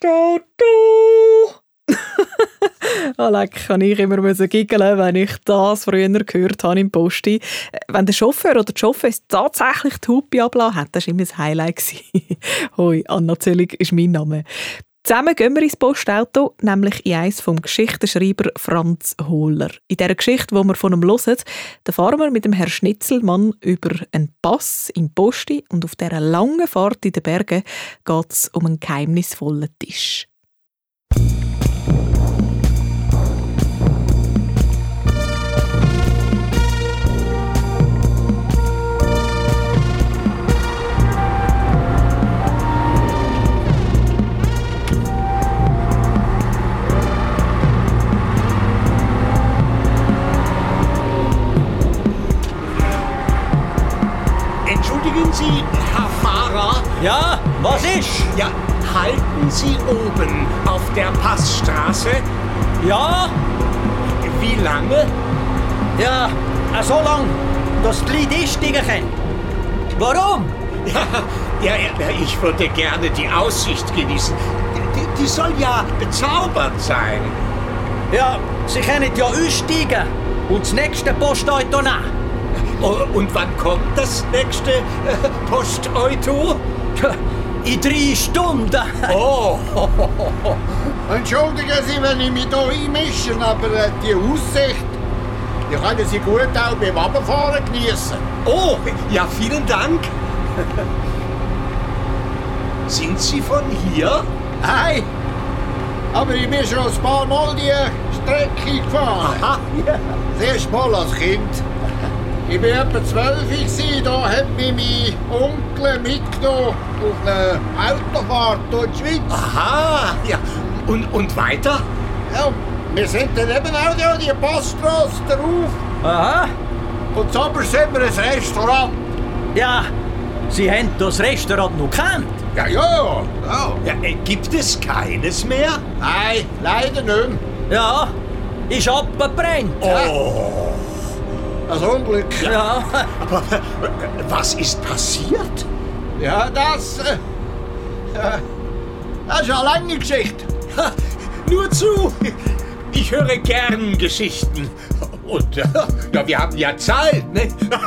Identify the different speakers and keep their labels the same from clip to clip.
Speaker 1: Postauto! oh, leck, kann ich immer giggeln, wenn ich das früher gehört habe im Posti. Wenn der Chauffeur oder die Chauffeuse tatsächlich die Hupe abgelassen hat, das war immer ein Highlight. Hoi, Anna Zöllig ist mein Name. Zusammen gehen wir ins Postauto, nämlich in eins vom Geschichtenschreiber Franz Hohler. In dieser Geschichte, die wir von ihm hören, da fahren wir mit dem Herrn Schnitzelmann über einen Pass in Posti und auf dieser langen Fahrt in den Bergen geht es um einen geheimnisvollen Tisch.
Speaker 2: Ja,
Speaker 3: halten Sie oben auf der Passstraße?
Speaker 2: Ja?
Speaker 3: Wie lange?
Speaker 2: Ja, so lang, dass die Leute einsteigen können. Warum?
Speaker 3: Ja, ja, ich würde gerne die Aussicht genießen. Die, die soll ja bezaubernd sein.
Speaker 2: Ja, Sie können ja aussteigen und das nächste Postauto nehmen.
Speaker 3: Oh, und wann kommt das nächste äh, Postauto?
Speaker 2: In drei Stunden.
Speaker 3: Oh.
Speaker 4: Entschuldigen Sie, wenn ich mich hier einmische, aber äh, die Aussicht, die können Sie gut auch beim Abfahren genießen.
Speaker 3: Oh, ja, vielen Dank. Sind Sie von hier?
Speaker 4: Nein, aber ich bin schon ein paar Mal die Strecke gefahren.
Speaker 3: Aha.
Speaker 4: Das erste Mal als Kind. Ich war etwa zwölf, da hat mich mein Onkel mitgenommen auf eine Autofahrt durch die Schweiz.
Speaker 3: Aha, ja. Und, und weiter?
Speaker 4: Ja, wir sind dann eben auch da die Passstrasse drauf.
Speaker 2: Aha.
Speaker 4: Und zuoberst sind wir ein Restaurant.
Speaker 2: Ja, Sie haben das Restaurant noch kennt.
Speaker 4: Ja, ja, ja.
Speaker 3: ja äh, gibt es keines mehr?
Speaker 4: Nein, leider nicht mehr.
Speaker 2: Ja, ist abgebrannt.
Speaker 3: Oh.
Speaker 4: Das Unglück.
Speaker 2: Ja.
Speaker 3: Aber was ist passiert?
Speaker 4: Ja, das. Äh, das ist eine lange Geschichte.
Speaker 3: Ha, nur zu. Ich höre gern Geschichten. Und äh, ja, wir haben ja Zeit, ne?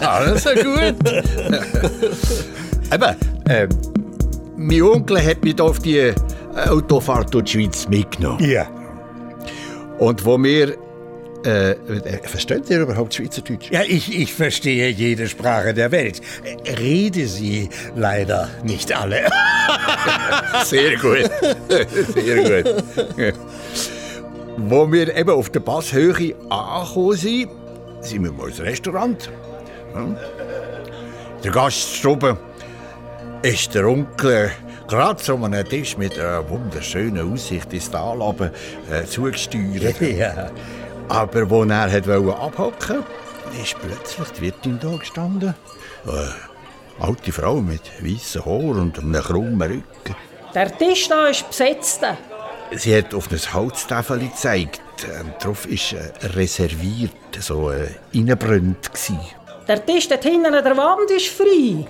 Speaker 4: Alles ja gut. Aber, äh, mein Onkel hat mich auf die Autofahrt durch die Schweiz mitgenommen.
Speaker 3: Ja.
Speaker 4: Und wo wir. Äh, versteht ihr überhaupt Schweizerdeutsch?
Speaker 5: Ja, ich, ich verstehe jede Sprache der Welt. Rede sie leider nicht alle.
Speaker 4: Sehr gut. Sehr gut. Wo wir eben auf der Passhöhe angekommen sind, sind wir mal ins Restaurant. Der Gaststube ist der Onkel gerade so einem Tisch mit einer wunderschönen Aussicht ins Tal runter, äh, zugesteuert.
Speaker 5: ja.
Speaker 4: Aber wo er hat abhocken wollte, ist plötzlich die Wirtin da gestanden. Eine alte Frau mit weißem Haar und einem krummen Rücken.
Speaker 6: Der Tisch da ist besetzt.
Speaker 4: Sie hat auf ein Holztafel gezeigt. Ähm, Darauf ist äh, reserviert, so äh.
Speaker 6: Der Tisch dort hinten an der Wand ist frei.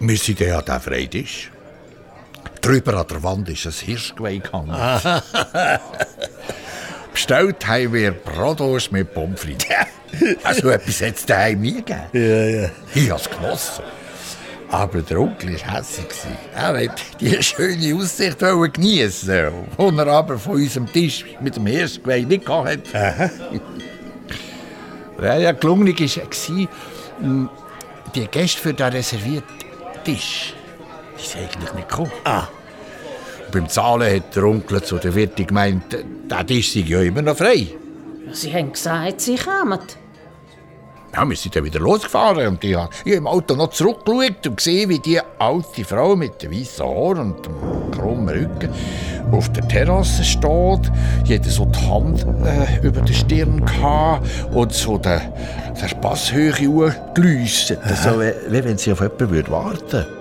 Speaker 4: Wir sind ja an diesem Freitisch. Drüber an der Wand ist ein Hirschgeweih gehangen. Bestellt haben wir Bratwurst mit Pommes frites. also etwas hat es daheim nie gegeben.
Speaker 5: Ja, ja.
Speaker 4: Ich habe es genossen. Aber der Onkel war hässlich. Er wollte die schöne Aussicht geniessen und er aber von unserem Tisch mit dem Hirschgeweih nicht hatte. Ja, ja, gelungen war, hm, die Gäste für den reservierten Tisch, die sind eigentlich nicht gekommen.
Speaker 5: Ah.
Speaker 4: Beim Zahlen hat der Onkel zu der Wirtin gemeint, der Tisch sei ja immer noch frei.
Speaker 6: Sie haben gesagt, sie kommen.
Speaker 4: Ja, wir sind dann wieder losgefahren und ich habe im Auto noch zurückgeschaut und gesehen, wie die alte Frau mit dem weißen Haar und dem krummen Rücken auf der Terrasse steht. Jeder so die Hand äh, über der Stirn gehabt und so der, der Passhöhe gelüstet. So, wie, wie wenn sie auf jemanden würde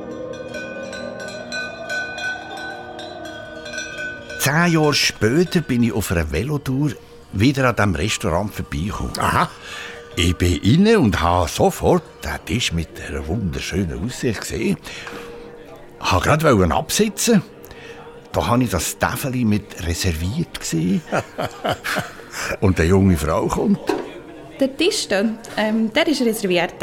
Speaker 4: Zehn Jahre später bin ich auf einer Velotour wieder an diesem Restaurant vorbeigekommen.
Speaker 5: Aha.
Speaker 4: Ich bin inne und habe sofort den Tisch mit einer wunderschönen Aussicht gesehen. Ich wollte gerade absitzen. Da habe ich das Täfeli mit reserviert gesehen. und eine junge Frau kommt.
Speaker 7: Der Tisch da, ähm, der ist reserviert.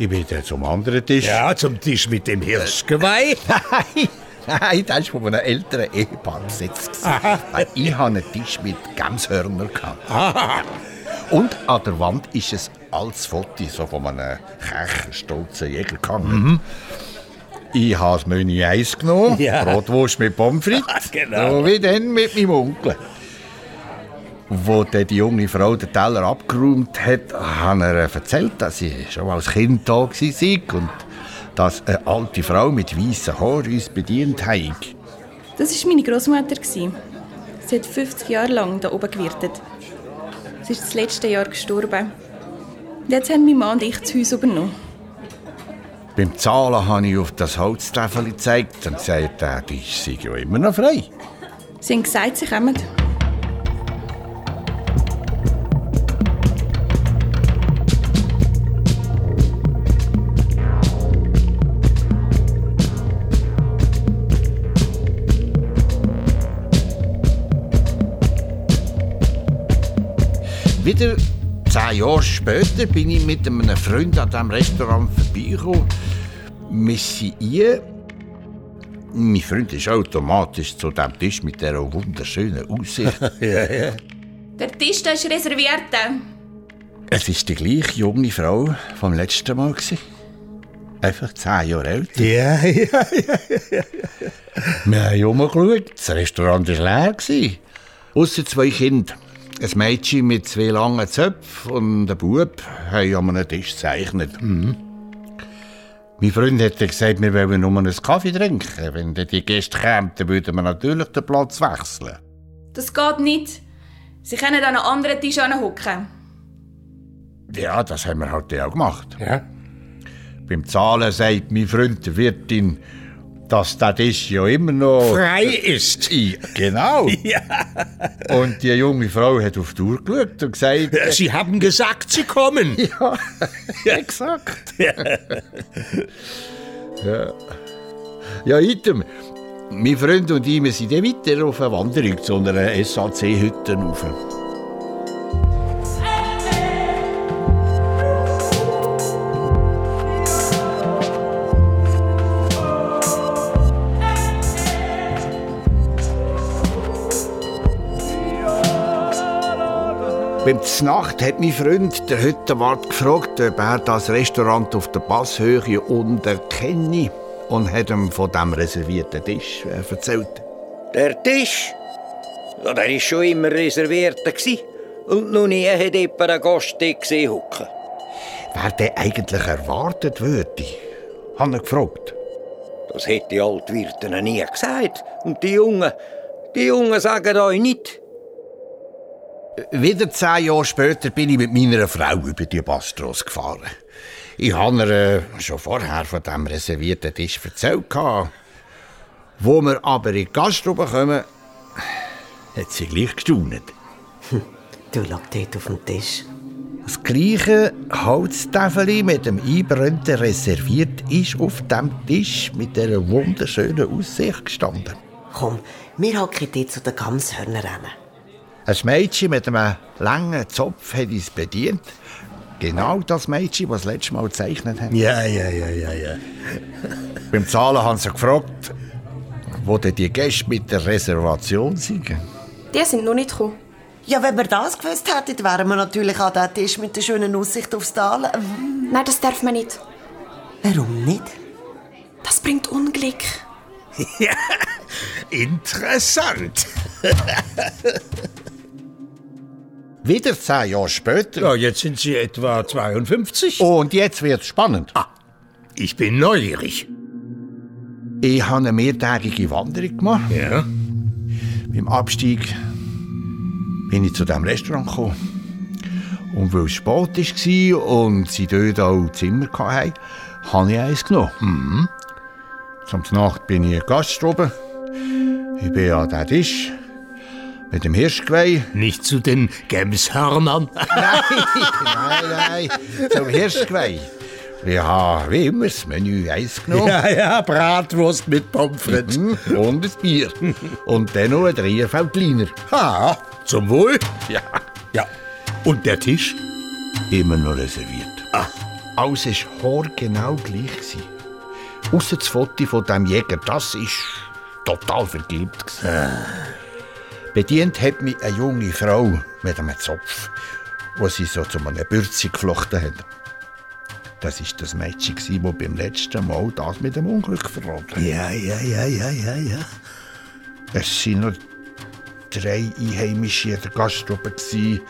Speaker 4: Ich bin dann zum anderen Tisch.
Speaker 5: Ja, zum Tisch mit dem Hirschgeweih.
Speaker 4: Nein, nein, das war von einem älteren Ehepaar besetzt. Weil Ich hatte einen Tisch mit Gemshörnern. Und an der Wand ist ein altes Foto so von einem stolzen Jäger gehangen. Ich habe das Menü 1 genommen,
Speaker 5: Ja.
Speaker 4: Brotwurst mit Pommes frites,
Speaker 5: Genau.
Speaker 4: so wie dann mit meinem Onkel. Wo dann die junge Frau den Teller abgeräumt hat, hat er ihr erzählt, dass sie schon als Kind da war und dass eine alte Frau mit weißen Haaren uns bedient hat.
Speaker 7: Das war meine Großmutter. Sie hat 50 Jahre lang da oben gewirtet. Sie ist das letzte Jahr gestorben. Jetzt haben mein Mann und ich das Haus übernommen.
Speaker 4: Beim Zahlen habe ich auf das Holztäfel gezeigt und gesagt, der Tisch sei ja immer noch frei.
Speaker 7: Sie haben gesagt, sie kommen.
Speaker 4: Wieder zehn Jahre später bin ich mit einem Freund an diesem Restaurant vorbeigekommen. Wir sind ein. Mein Freund ist automatisch zu dem Tisch mit dieser wunderschönen Aussicht.
Speaker 7: Der Tisch da ist reserviert.
Speaker 4: es war die gleiche junge Frau vom letzten Mal. gewesen. Einfach zehn Jahre älter.
Speaker 5: Ja, ja.
Speaker 4: Wir haben umgeschaut. Das Restaurant war leer. Ausser zwei Kinder. Ein Mädchen mit zwei langen Zöpfen und ein Bub haben an einem Tisch gezeichnet. Mein Freund hat gesagt, wir wollen nur einen Kaffee trinken. Wenn die Gäste kämen, dann würden wir natürlich den Platz wechseln.
Speaker 7: Das geht nicht. Sie können an einen anderen Tisch hocken.
Speaker 4: Ja, das haben wir halt auch gemacht.
Speaker 5: ja.
Speaker 4: Beim Zahlen sagt mein Freund der Wirtin, dass Tisch ja immer noch...
Speaker 5: Frei ist.
Speaker 4: Ja, genau.
Speaker 5: Ja.
Speaker 4: Und die junge Frau hat auf die Uhr geschaut und gesagt...
Speaker 5: Sie haben gesagt, Sie kommen.
Speaker 4: Ja, exakt. ja. Ja, item. Mein Freund und ich wir sind dann weiter auf eine Wanderung zu einer SAC-Hütte rauf. Beim Znacht hat mein Freund, der Hüttenwart, gefragt, ob er das Restaurant auf der Passhöhe unten kenne und hat ihm von dem reservierten Tisch äh, erzählt.
Speaker 2: Der Tisch? Ja, der war schon immer reserviert. Und noch nie hat jemand einen Gast gesehen hocken.
Speaker 4: Wer der eigentlich erwartet würde, hat er gefragt.
Speaker 2: Das hätte die Altwirte nie gesagt. Und die Jungen, die Jungen sagen euch nicht.
Speaker 4: Wieder zehn Jahre später bin ich mit meiner Frau über die Bastros gefahren. Ich habe ihr äh, schon vorher von dem reservierten Tisch erzählt. Wo wir aber in die Gaststube kommen, hat sie gleich gestaunet.
Speaker 8: Du lag dort auf dem Tisch.
Speaker 4: Das gleiche Holztäfeli mit dem Einbrennten reserviert ist auf dem Tisch mit dieser wunderschönen Aussicht gestanden.
Speaker 8: Komm, wir hocken dort zu den Gamshörnern.
Speaker 4: Ein Mädchen mit einem langen Zopf hat uns bedient. Genau das Mädchen, das das letzte Mal gezeichnet hat.
Speaker 5: Ja, ja, ja, ja, ja.
Speaker 4: Beim Zahlen haben sie gefragt, wo denn die Gäste mit der Reservation sind.
Speaker 7: Die sind noch nicht gekommen.
Speaker 8: Ja, wenn wir das gewusst hätten, wären wir natürlich an den Tisch mit der schönen Aussicht aufs Tal.
Speaker 7: Nein, das darf man nicht.
Speaker 8: Warum nicht?
Speaker 7: Das bringt Unglück.
Speaker 5: Interessant.
Speaker 4: Wieder zehn Jahre später.
Speaker 5: Ja, jetzt sind Sie etwa 52.
Speaker 4: Und jetzt wird's spannend.
Speaker 5: Ich bin neugierig.
Speaker 4: Ich habe eine mehrtägige Wanderung gemacht.
Speaker 5: Ja?
Speaker 4: Beim Abstieg bin ich zu diesem Restaurant gekommen. Und weil es spät war und sie dort auch Zimmer hatten, habe ich eins genommen. Mhm. Zum Nacht bin ich in Gaststube. Ich bin an den Tisch. Mit dem Hirschgeweih?
Speaker 3: Nicht zu den Gemshörnern.
Speaker 4: nein, nein, nein. Zum Hirschgeweih. Ich habe wie immer das Menü Eis genommen.
Speaker 5: Ja, ja, Bratwurst mit Pommes frites.
Speaker 4: Mhm, Und ein Bier. Und dann noch ein Dreierfeldliner.
Speaker 5: Ha, zum Wohl.
Speaker 4: Ja.
Speaker 5: Ja. Und der Tisch?
Speaker 4: Immer noch reserviert. Ah. Alles war haargenau gleich. Ausser das Foto von dem Jäger, das ist total vergilbt. gewesen. Bedient hat mich eine junge Frau mit einem Zopf, wo sie so zu einem Bürzi geflochten hat. Das war das Mädchen, das beim letzten Mal das mit dem Unglück verraten hat.
Speaker 5: Ja, ja, ja, ja, ja, ja.
Speaker 4: Es waren noch drei Einheimische in der Gaststube, die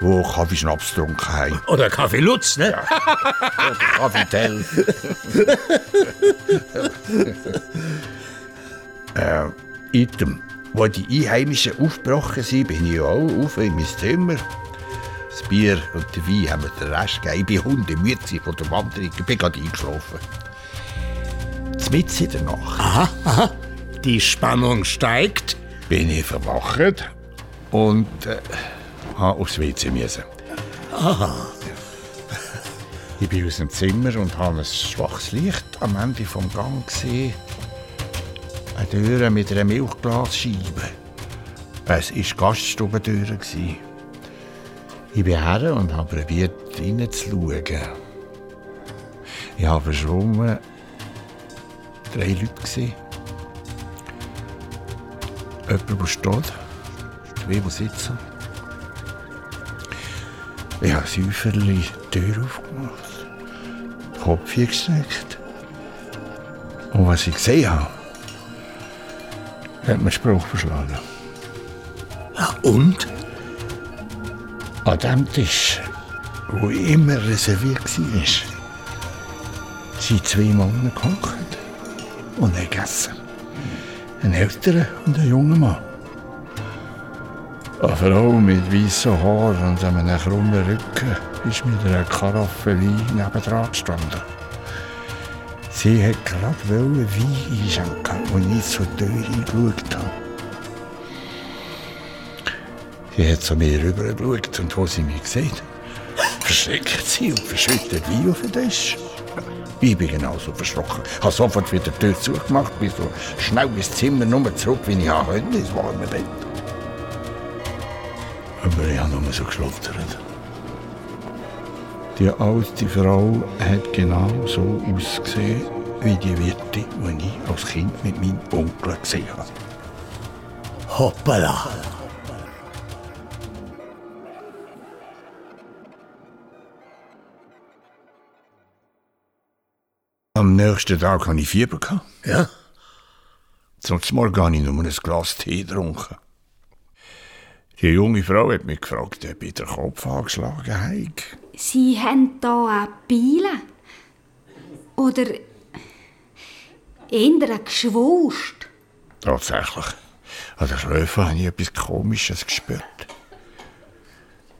Speaker 4: Kaffeeschnaps getrunken haben.
Speaker 3: Oder Kaffee Lutz, ne?
Speaker 4: Oder Kaffeetell. äh, Item. Wo die Einheimischen aufgebrochen sind, bin ich auch auf in mein Zimmer. Das Bier und der Wein haben mir den Rest gegeben. Ich bin hundemüde von der Wanderung. Ich bin gerade eingeschlafen. Mitten in der Nacht
Speaker 3: Die Spannung steigt.
Speaker 4: bin ich verwacht und äh, habe aufs WC müssen. Ich bin aus dem Zimmer und habe ein schwaches Licht am Ende vom Gang gesehen. Eine Tür mit einer Milchglasscheibe. Es war die Gaststubentür. gewesen. Ich bin her und habe probiert, reinzuschauen. Ich habe verschwommen drei Leute. Jemand, der steht, zwei, die sitzen. Ich habe Säuferli die Tür aufgemacht, den Kopf gesteckt. Und was ich gesehen habe, hat mir Spruch verschlagen.
Speaker 3: Ja, und?
Speaker 4: An dem Tisch, wo immer reserviert war, sind zwei Männer gehockt und haben gegessen. Ein älterer und ein junger Mann. Eine Frau mit weißen Haaren und einem krummen Rücken ist mit einer Karaffe Wein nebendran gestanden. Sie hat gerade Wein einschenken, als ich zur Tür eingeschaut habe. Sie hat zu mir rübergeschaut und wo sie mich gesehen verschreckt sie und verschüttet Wein auf den Tisch. Ich bin genauso verschrocken. Habe sofort wieder die Tür zugemacht, bin so schnell ins Zimmer nur zurück, wie ich konnte, ins warme Bett. Aber ich habe nur so geschlottert. Die alte Frau hat genau so ausgesehen, wie die Wirte, die ich als Kind mit meinem Onkel gesehen habe.
Speaker 5: Hoppala.
Speaker 4: Am nächsten Tag hatte ich Fieber.
Speaker 5: Ja?
Speaker 4: Sonst morgen habe ich nur ein Glas Tee getrunken. Die junge Frau hat mich gefragt, ob ich den Kopf angeschlagen habe.
Speaker 9: Sie haben da auch Beile? Oder eher ein Geschwulst?
Speaker 4: Tatsächlich. An den Schläfen habe ich etwas Komisches gespürt.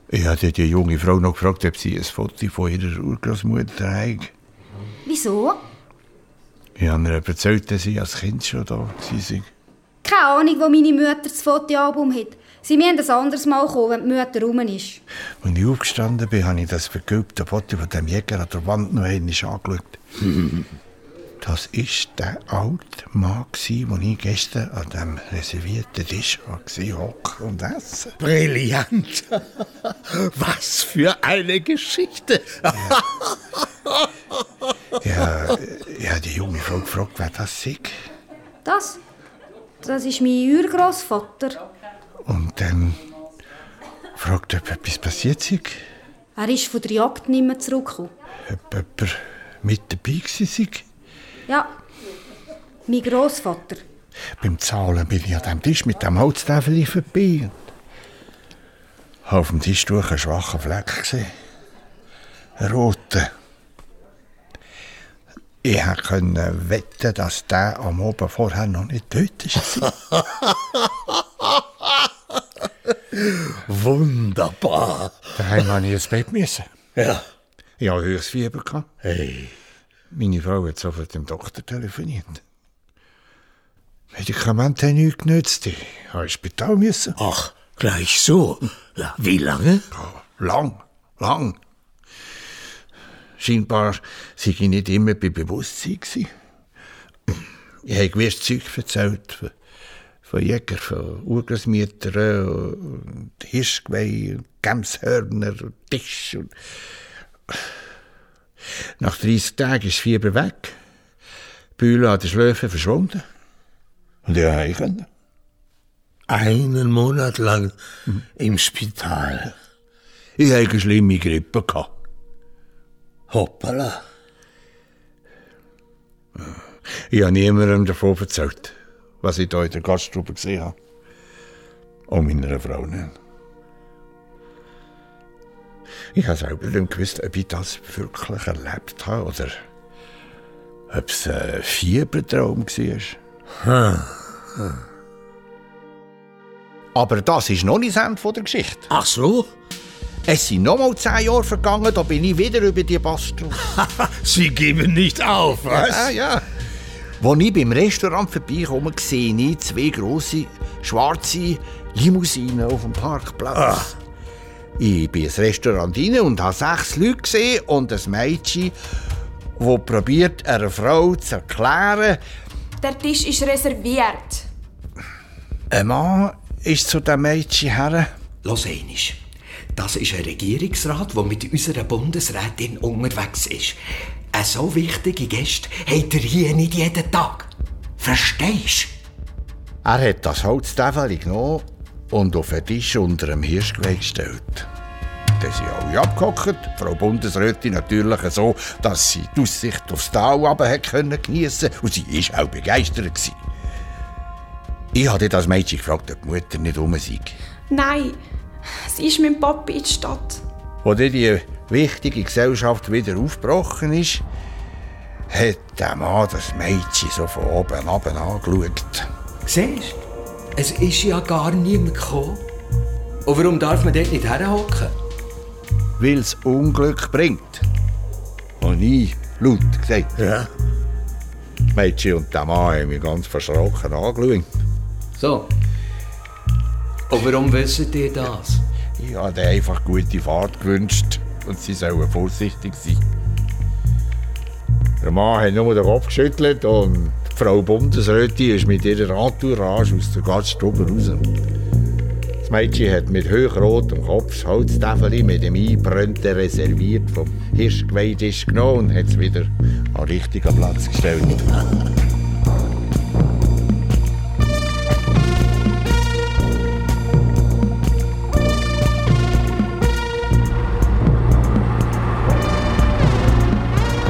Speaker 4: Ich hatte die junge Frau noch gefragt, ob sie ein Foto von ihrer Urgroßmutter hat.
Speaker 9: Wieso?
Speaker 4: Ich habe ihr erzählt, dass sie als Kind schon da war.
Speaker 9: Keine Ahnung, wo meine Mutter das Fotoalbum hat. Sie müssen ein anderes Mal kommen, wenn die Mutter rum ist.
Speaker 4: Als ich aufgestanden bin, habe ich das vergilbte Foto von dem Jäger an der Wand noch einmal angeschaut. Das war der alte Mann, den ich gestern an dem reservierten Tisch hocken und essen.
Speaker 5: Brillant. Was für eine Geschichte.
Speaker 4: Ja, ich habe die junge Frau gefragt, wer das sei.
Speaker 9: Das? Das ist mein Urgroßvater.
Speaker 4: Dann fragt, ob etwas passiert sei.
Speaker 9: Er ist von der Jagd nicht mehr zurückgekommen.
Speaker 4: Ob jemand mit dabei gewesen sei.
Speaker 9: Ja, mein Großvater.
Speaker 4: Beim Zahlen bin ich an dem Tisch mit dem Holztäfel vorbei. auf dem Tisch durch einen schwachen Fleck gesehen. Einen roten. Ich konnte wetten, dass der am Abend vorher noch nicht tot ist.
Speaker 5: Wunderbar.
Speaker 4: Daheim musste ich ins Bett. Müssen.
Speaker 5: Ja.
Speaker 4: Ich hatte höchstes Fieber. gehabt.
Speaker 5: Hey.
Speaker 4: Meine Frau hat sofort dem Doktor telefoniert. Medikamente haben nichts genützt. Ich musste ins Spital. Müssen.
Speaker 5: Ach, Gleich so. Wie lange?
Speaker 4: Lang, lang. Scheinbar sei ich nicht immer bei Bewusstsein gewesen. Ich habe gewiss Zeug erzählt von, von Jäger, von Urgroßmüttern, und Hirschgeweih, Gemshörner, und Tisch. Und Nach 30 Tagen ist das Fieber weg. Die Bühle an den Schläfen verschwunden. Und ich heim können.
Speaker 5: Einen Monat lang im Spital.
Speaker 4: Ich hatte eine schlimme Grippe. gehabt.
Speaker 5: Hoppala.
Speaker 4: Ich habe niemandem davon erzählt, was ich hier in der Gaststube gesehen habe. Auch meiner Frau nicht. Ich habe selber nicht gewusst, ob ich das wirklich erlebt habe oder ob es ein Fiebertraum war. Aber das ist noch nicht das Ende der Geschichte.
Speaker 5: Ach so?
Speaker 4: Es sind noch mal zehn Jahre vergangen, da bin ich wieder über die Bastel.
Speaker 5: Sie geben nicht auf, was?
Speaker 4: Ja, ja. Als ich beim Restaurant vorbeikomme, sehe ich zwei grosse, schwarze Limousinen auf dem Parkplatz. Ich bin ins Restaurant rein und habe sechs Leute gesehen und ein Mädchen, das probiert, einer Frau zu erklären,
Speaker 10: Der Tisch ist reserviert.
Speaker 4: ein Mann ist zu dem Mädchen her.
Speaker 11: Los einmal. Das ist ein Regierungsrat, der mit unserer Bundesrätin unterwegs ist. Eine so wichtige Gäste hat er hier nicht jeden Tag. Verstehst
Speaker 4: Er hat das Holztäfeli genommen und auf den Tisch unter dem Hirschgeweih gestellt. Dann sind alle abgehockt, Frau Bundesrätin natürlich so, dass sie die Aussicht aufs Tal runter hat können geniessen und sie ist auch begeistert gewesen. Ich habe das Mädchen gefragt, ob die Mutter nicht rum sei.
Speaker 10: Nein, sie ist mit dem Papi in die Stadt.
Speaker 4: Dann die wichtige Gesellschaft wieder aufgebrochen ist, hat der Mann das Mädchen so von oben ab angeschaut.
Speaker 11: Siehst du? Es ist ja gar niemand gekommen. Und warum darf man dort nicht herhocken?
Speaker 4: Weil es Unglück bringt. Und ich laut gesagt.
Speaker 5: Ja.
Speaker 4: Das Mädchen und der Mann haben mich ganz verschrocken angeschaut.
Speaker 11: So. Und warum wisst ihr das?
Speaker 4: Ich habe ihnen einfach gute Fahrt gewünscht und sie sollen vorsichtig sein. Der Mann hat nur den Kopf geschüttelt und die Frau Bundesrätin ist mit ihrer Entourage aus der Gaststube raus. Das Mädchen hat mit hochrotem Kopf das Holztäfeli mit dem Einbrennten reserviert vom Hirschgeweihtisch genommen und hat es wieder an den richtigen Platz gestellt.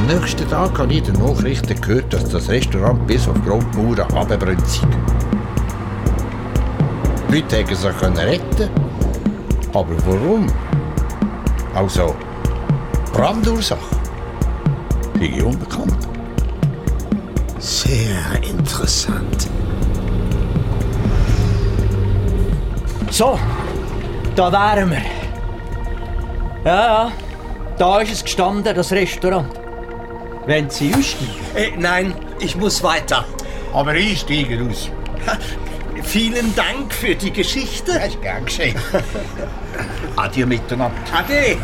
Speaker 4: Am nächsten Tag habe ich in den Nachrichten gehört, dass das Restaurant bis auf die Grundmauern abgebrannt sei. Die Leute konnten sich können retten. Aber warum? Also, Brandursache? Sei unbekannt.
Speaker 5: Sehr interessant.
Speaker 12: So, da wären wir. Ja, ja, da ist es gestanden, das Restaurant. Wenn Sie aussteigen.
Speaker 5: Äh, nein, ich muss weiter.
Speaker 4: Aber ich steige aus.
Speaker 5: Vielen Dank für die Geschichte.
Speaker 4: Das ist gern geschehen. Adieu miteinander.
Speaker 5: Ade.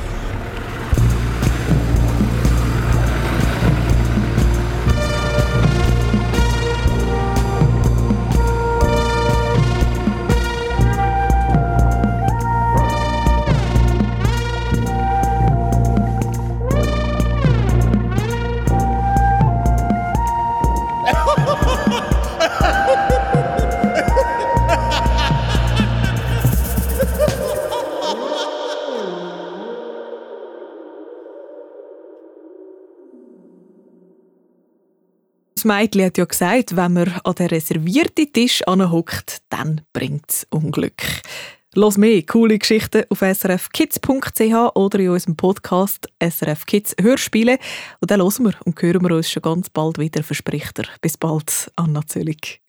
Speaker 1: Mädchen hat ja gesagt, wenn man an den reservierten Tisch anhockt, dann bringt es Unglück. Los mehr coole Geschichten auf srfkids.ch oder in unserem Podcast SRF Kids Hörspiele. Und dann hören wir und hören wir uns schon ganz bald wieder, verspricht er. Bis bald, Anna Zöllig.